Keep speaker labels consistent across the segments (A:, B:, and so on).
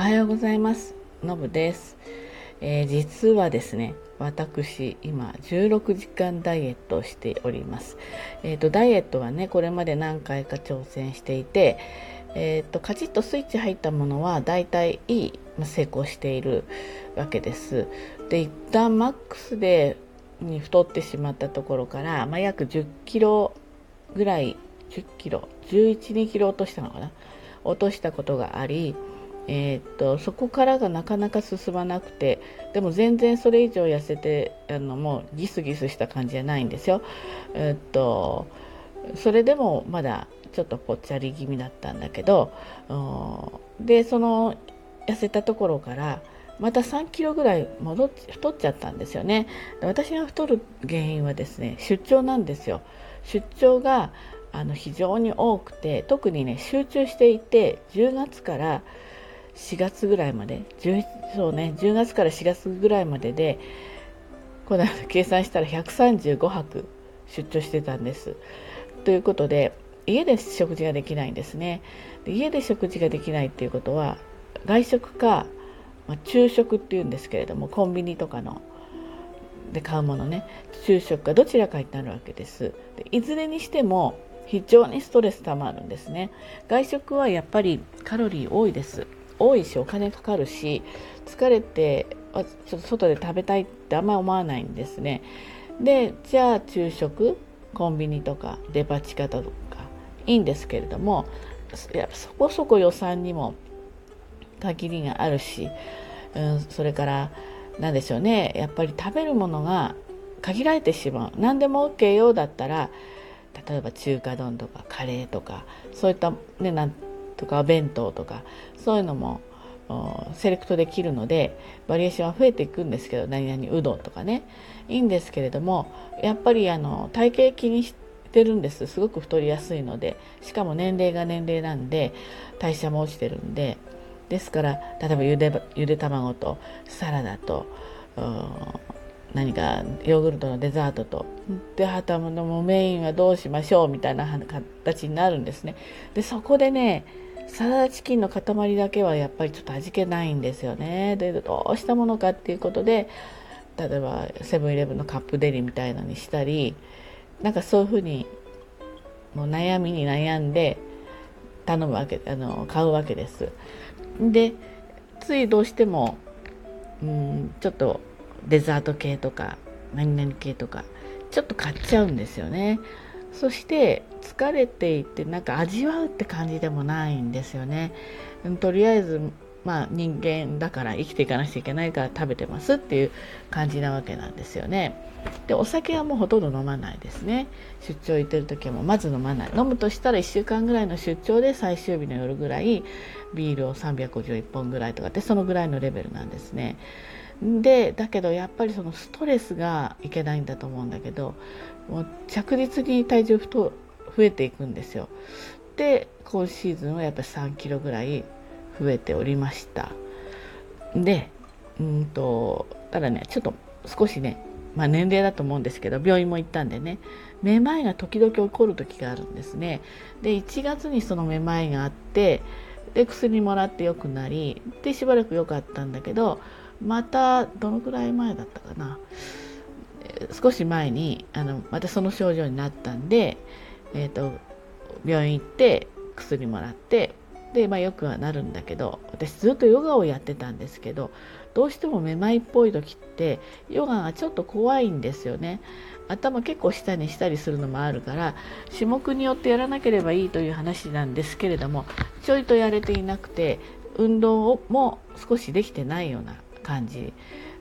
A: おはようございます。のぶです、えー、実はですね私今16時間ダイエットをしております。えっ、ー、とダイエットはねこれまで何回か挑戦していてえっ、ー、とカチッとスイッチ入ったものはだいたいいい成功しているわけです。で一旦マックスでに太ってしまったところから、まあ、約10キロぐらい10キロ1 1 2キロ落としたのかな。落としたことがあり、えー、っとそこからがなかなか進まなくてでも全然それ以上痩せてあのもうギスギスした感じじゃないんですよ。えー、っとそれでもまだちょっとぽっちゃり気味だったんだけどでその痩せたところからまた3キロぐらい戻っ太っちゃったんですよね私が太る原因はですね出張なんですよ出張があの非常に多くて特にね集中していて10月から4月ぐらいまで10そうね10月から4月ぐらいまででこの計算したら135泊出張してたんです。ということで家で食事ができないんですね。で家で食事ができないっていうことは外食か、まあ、昼食っていうんですけれどもコンビニとかので買うものね昼食かどちらかになるわけです。でいずれにしても非常にストレスたまるんですね外食はやっぱりカロリー多いです多いしお金かかるし疲れてちょっと外で食べたいってあんまり思わないんですね。でじゃあ昼食コンビニとかデパ地下とかいいんですけれどもやっぱそこそこ予算にも限りがあるし、うん、それから何でしょうねやっぱり食べるものが限られてしまう。何でも OK よだったら例えば中華丼とかカレーとかそういったねなんとか弁当とかそういうのもセレクトできるのでバリエーションは増えていくんですけど何々うどんとかね。いいんですけれどもやっぱりあの体型気にしてるんです。すごく太りやすいので。しかも年齢が年齢なんで代謝も落ちてるんで。ですから例えばゆでゆで卵とサラダと何かヨーグルトのデザートと。ではたのメインはどうしましょうみたいな形になるんですね。でそこでねサラダチキンの塊だけはやっぱりちょっと味気ないんですよね。でどうしたものかっていうことで例えばセブンイレブンのカップデリみたいのにしたりなんかそういうふうにもう悩みに悩んで頼むわけあの買うわけです。でついどうしてもうんちょっとデザート系とか何々系とかちょっと買っちゃうんですよね。そして疲れていてなんか味わうって感じでもないんですよね。とりあえずまあ人間だから生きていかなきゃいけないから食べてますっていう感じなわけなんですよね。でお酒はもうほとんど飲まないですね。出張行ってる時はもまず飲まない。飲むとしたら1週間ぐらいの出張で最終日の夜ぐらいビールを351本ぐらいとかってそのぐらいのレベルなんですね。でだけどやっぱりそのストレスがいけないんだと思うんだけどもう着実に体重増えていくんですよ。で今シーズンはやっぱり3キロぐらい増えておりました。でうんとただねちょっと少しねまあ、年齢だと思うんですけど病院も行ったんでねめまいが時々起こる時があるんですね。で1月にそのめまいがあってで薬もらって良くなりでしばらく良かったんだけどまたどのくらい前だったかな。少し前にあのまたその症状になったんで、えーと、病院行って薬もらってで、まあ、よくはなるんだけど私ずっとヨガをやってたんですけどどうしてもめまいっぽい時ってヨガがちょっと怖いんですよね。頭結構下にしたりするのもあるから種目によってやらなければいいという話なんですけれどもちょいとやれていなくて運動も少しできてないような感じ。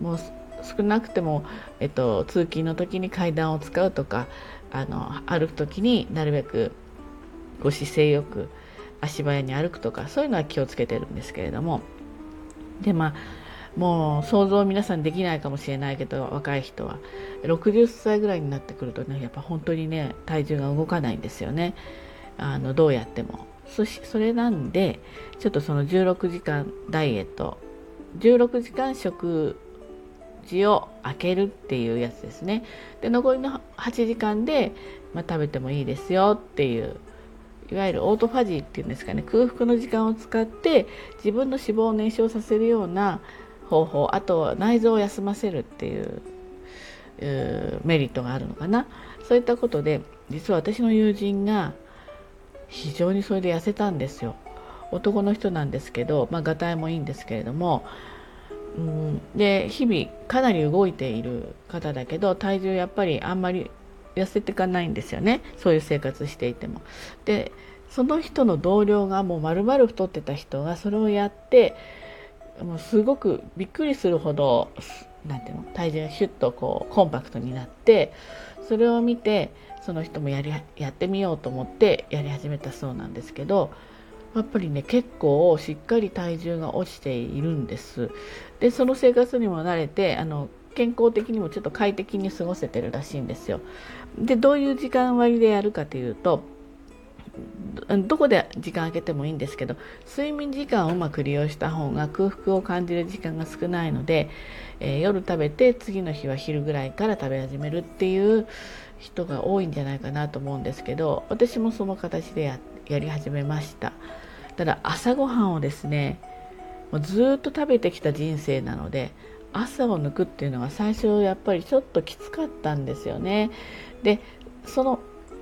A: もう少なくても、えっと、通勤の時に階段を使うとかあの歩く時になるべくご姿勢よく足早に歩くとかそういうのは気をつけてるんですけれども。でまあもう想像皆さんできないかもしれないけど若い人は60歳ぐらいになってくるとねやっぱ本当にね体重が動かないんですよね。あのどうやっても。そしそれなんでちょっとその16時間ダイエット16時間食事を開けるっていうやつですね。で残りの8時間で、まあ、食べてもいいですよっていういわゆるオートファジーっていうんですかね。空腹の時間を使って自分の脂肪を燃焼させるような方法あとは内臓を休ませるっていうメリットがあるのかな。そういったことで実は私の友人が非常にそれで痩せたんですよ。男の人なんですけど、まあ、がたいもいいんですけれども、うん、で日々かなり動いている方だけど体重やっぱりあんまり痩せていかないんですよねそういう生活していても。でその人の同僚がもう丸々太ってた人がそれをやってもうすごくびっくりするほどなんていうの体重がシュッとこうコンパクトになってそれを見てその人もやりやってみようと思ってやり始めたそうなんですけどやっぱりね結構しっかり体重が落ちているんです。でその生活にも慣れてあの健康的にもちょっと快適に過ごせてるらしいんですよ。でどういう時間割でやるかというとどこで時間空けてもいいんですけど睡眠時間をうまく利用した方が空腹を感じる時間が少ないので、えー、夜食べて次の日は昼ぐらいから食べ始めるっていう人が多いんじゃないかなと思うんですけど私もその形でややり始めました。ただ朝ごはんをですねもうずっと食べてきた人生なので朝を抜くっていうのが最初やっぱりちょっときつかったんですよね。でその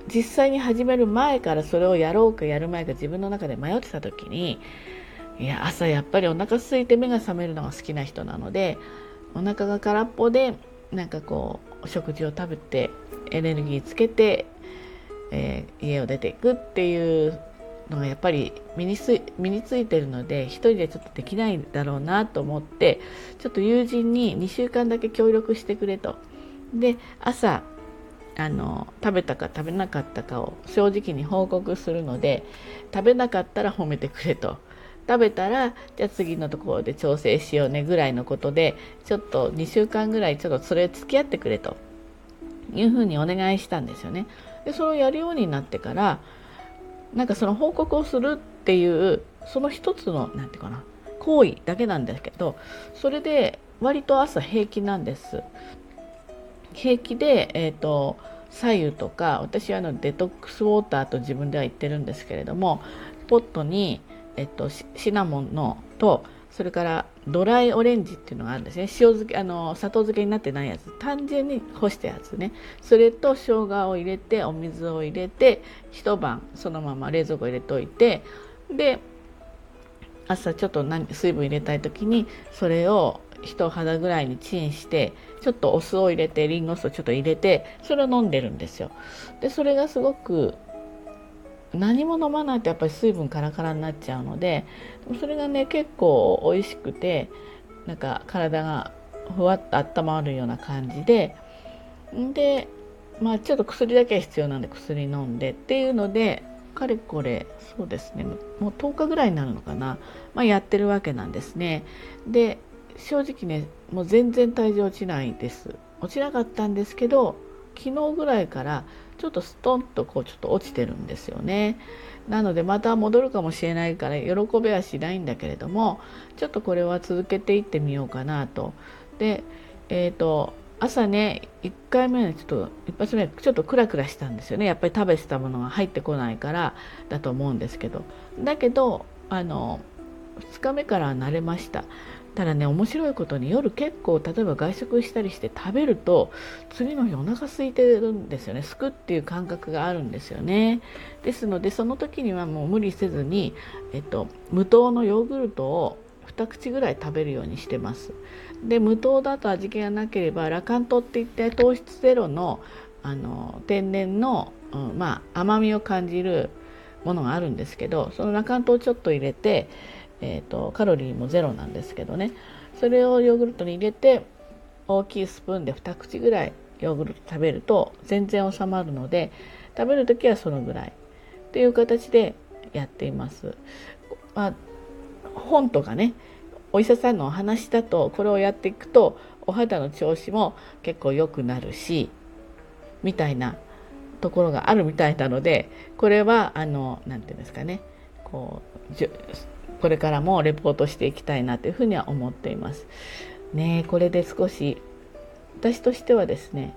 A: 実際に始める前からそれをやろうかやる前か自分の中で迷ってた時にいや朝やっぱりお腹空いて目が覚めるのが好きな人なのでお腹が空っぽでなんかこう食事を食べてエネルギーつけて、えー、家を出ていくっていうのがやっぱり身につ身についてるので一人でちょっとできないだろうなと思ってちょっと友人に2週間だけ協力してくれと。で朝あの食べたか食べなかったかを正直に報告するので食べなかったら褒めてくれと食べたらじゃあ次のところで調整しようねぐらいのことでちょっと2週間ぐらいちょっとそれ付き合ってくれというふうにお願いしたんですよね。でそれをやるようになってからなんかその報告をするっていうその一つの何て言うかな行為だけなんですけどそれで割と朝平気なんです。平気で、えーと、左右とか私はあのデトックスウォーターと自分では言ってるんですけれどもポットに、えっと、シナモンのとそれからドライオレンジっていうのがあるんですね。塩漬けあの砂糖漬けになってないやつ。単純に干したやつね。それと生姜を入れてお水を入れて一晩そのまま冷蔵庫入れておいてで朝ちょっと何水分入れたい時にそれを一肌ぐらいにチンしてちょっとお酢を入れてリンゴ酢をちょっと入れてそれを飲んでるんですよ。でそれがすごく何も飲まないとやっぱり水分カラカラになっちゃうのでそれがね結構美味しくてなんか体がふわっと温まるような感じででまあちょっと薬だけは必要なんで薬飲んでっていうのでかれこれそうですねもう10日ぐらいになるのかな、まあ、やってるわけなんですね。で正直ねもう全然体重落ちないです。落ちなかったんですけど昨日ぐらいからちょっとストンとこうちょっと落ちてるんですよね。なのでまた戻るかもしれないから喜べはしないんだけれどもちょっとこれは続けていってみようかなと。で、えーと、朝ね1回目ちょっと一発目ちょっとクラクラしたんですよねやっぱり食べてたものが入ってこないからだと思うんですけどだけどあの2日目からは慣れましたただね面白いことに夜結構例えば外食したりして食べると次の日お腹空いてるんですよね。すくっていう感覚があるんですよね。ですのでその時にはもう無理せずに、えっと、無糖のヨーグルトを2口ぐらい食べるようにしてます。で無糖だと味気がなければラカントっていって糖質ゼロのあの天然の、うん、まあ甘みを感じるものがあるんですけどそのラカントをちょっと入れてえーと、カロリーもゼロなんですけどねそれをヨーグルトに入れて大きいスプーンで2口ぐらいヨーグルト食べると全然収まるので食べる時はそのぐらいっていう形でやっています。まあ、本とかねお医者さんのお話だとこれをやっていくとお肌の調子も結構良くなるしみたいなところがあるみたいなのでこれはあの何て言うんですかねこうこれからもレポートしていきたいなというふうには思っています。ねこれで少し私としてはですね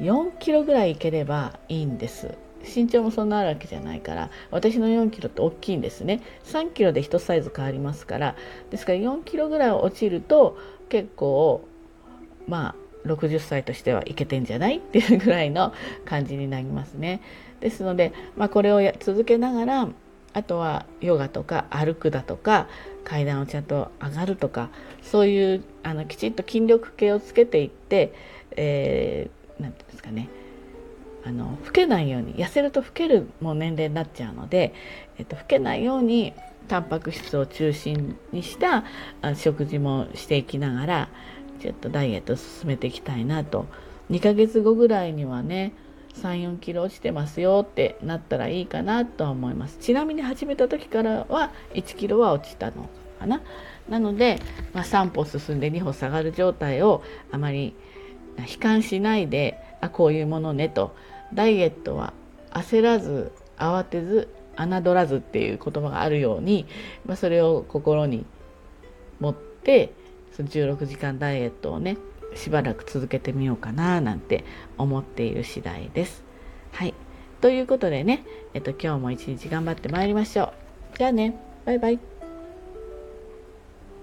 A: 4キロぐらいいければいいんです。身長もそんなあるわけじゃないから私の4キロって大きいんですね。3キロで1サイズ変わりますからですから4キロぐらい落ちると結構まあ60歳としてはいけてんじゃない？っていうぐらいの感じになりますね。ですので、まあ、これを続けながらあとはヨガとか歩くだとか階段をちゃんと上がるとかそういうあのきちっと筋力系をつけていって、えー、て言うんですかね。あの老けないように痩せると老けるもう年齢になっちゃうので、えっと、老けないようにタンパク質を中心にした食事もしていきながらちょっとダイエットを進めていきたいなと。2ヶ月後ぐらいにはね34キロ落ちてますよってなったらいいかなとは思います。ちなみに始めた時からは1キロは落ちたのかな。なので、まあ、3歩進んで2歩下がる状態をあまり悲観しないであこういうものねと。ダイエットは焦らず慌てず侮らずっていう言葉があるように、まあ、それを心に持ってその16時間ダイエットをねしばらく続けてみようかななんて思っている次第です。はい。ということでね、えっと、今日も一日頑張ってまいりましょう。じゃあね、バイバイ。